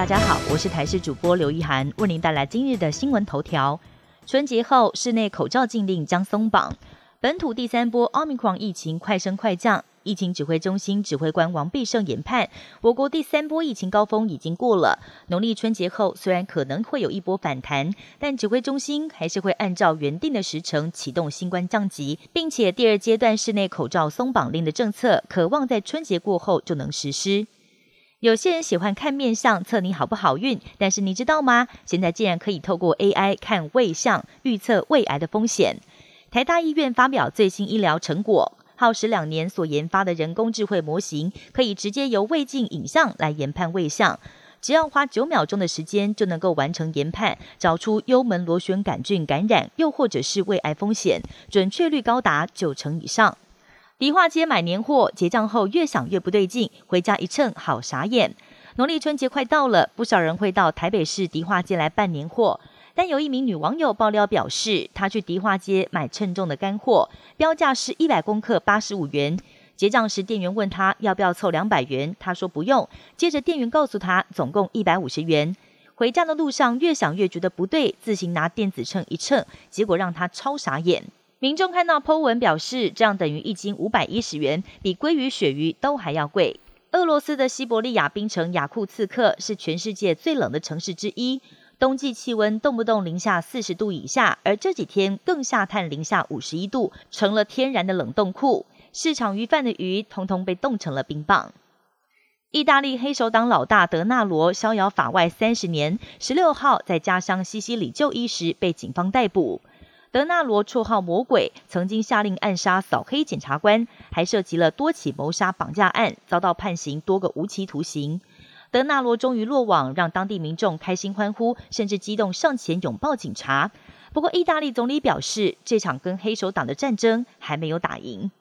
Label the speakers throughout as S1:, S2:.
S1: 大家好，我是台视主播刘一涵，为您带来今日的新闻头条。春节后，室内口罩禁令将松绑。本土第三波奥密克戎疫情快升快降，疫情指挥中心指挥官王必胜研判，我国第三波疫情高峰已经过了。农历春节后，虽然可能会有一波反弹，但指挥中心还是会按照原定的时程启动新冠降级，并且第二阶段室内口罩松绑令的政策，渴望在春节过后就能实施。有些人喜欢看面相测你好不好运，但是你知道吗？现在竟然可以透过 AI 看胃相预测胃癌的风险。台大医院发表最新医疗成果，耗时两年所研发的人工智慧模型，可以直接由胃镜影像来研判胃相，只要花九秒钟的时间就能够完成研判，找出幽门螺旋杆菌感染又或者是胃癌风险，准确率高达九成以上。迪化街买年货，结账后越想越不对劲，回家一称，好傻眼。农历春节快到了，不少人会到台北市迪化街来办年货。但有一名女网友爆料表示，她去迪化街买称重的干货，标价是一百公克八十五元。结账时，店员问她要不要凑两百元，她说不用。接着店员告诉她总共一百五十元。回家的路上越想越觉得不对，自行拿电子秤一称，结果让她超傻眼。民众看到 Po 文表示，这样等于一斤五百一十元，比鲑鱼、鳕鱼都还要贵。俄罗斯的西伯利亚冰城雅库茨克是全世界最冷的城市之一，冬季气温动不动零下四十度以下，而这几天更下探零下五十一度，成了天然的冷冻库。市场鱼贩的鱼通通被冻成了冰棒。意大利黑手党老大德纳罗逍遥法外三十年，十六号在家乡西西里就医时被警方逮捕。德纳罗绰号魔鬼，曾经下令暗杀扫黑检察官，还涉及了多起谋杀、绑架案，遭到判刑多个无期徒刑。德纳罗终于落网，让当地民众开心欢呼，甚至激动上前拥抱警察。不过，意大利总理表示，这场跟黑手党的战争还没有打赢。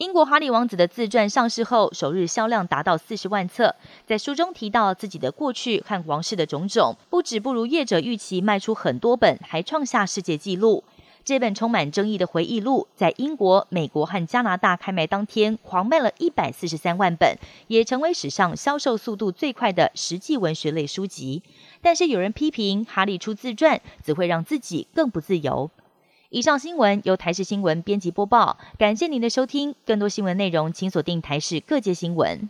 S1: 英国哈利王子的自传上市后，首日销量达到四十万册。在书中提到自己的过去和王室的种种，不止不如业者预期卖出很多本，还创下世界纪录。这本充满争议的回忆录，在英国、美国和加拿大开卖当天，狂卖了一百四十三万本，也成为史上销售速度最快的实际文学类书籍。但是有人批评，哈利出自传只会让自己更不自由。以上新闻由台视新闻编辑播报，感谢您的收听。更多新闻内容，请锁定台视各界新闻。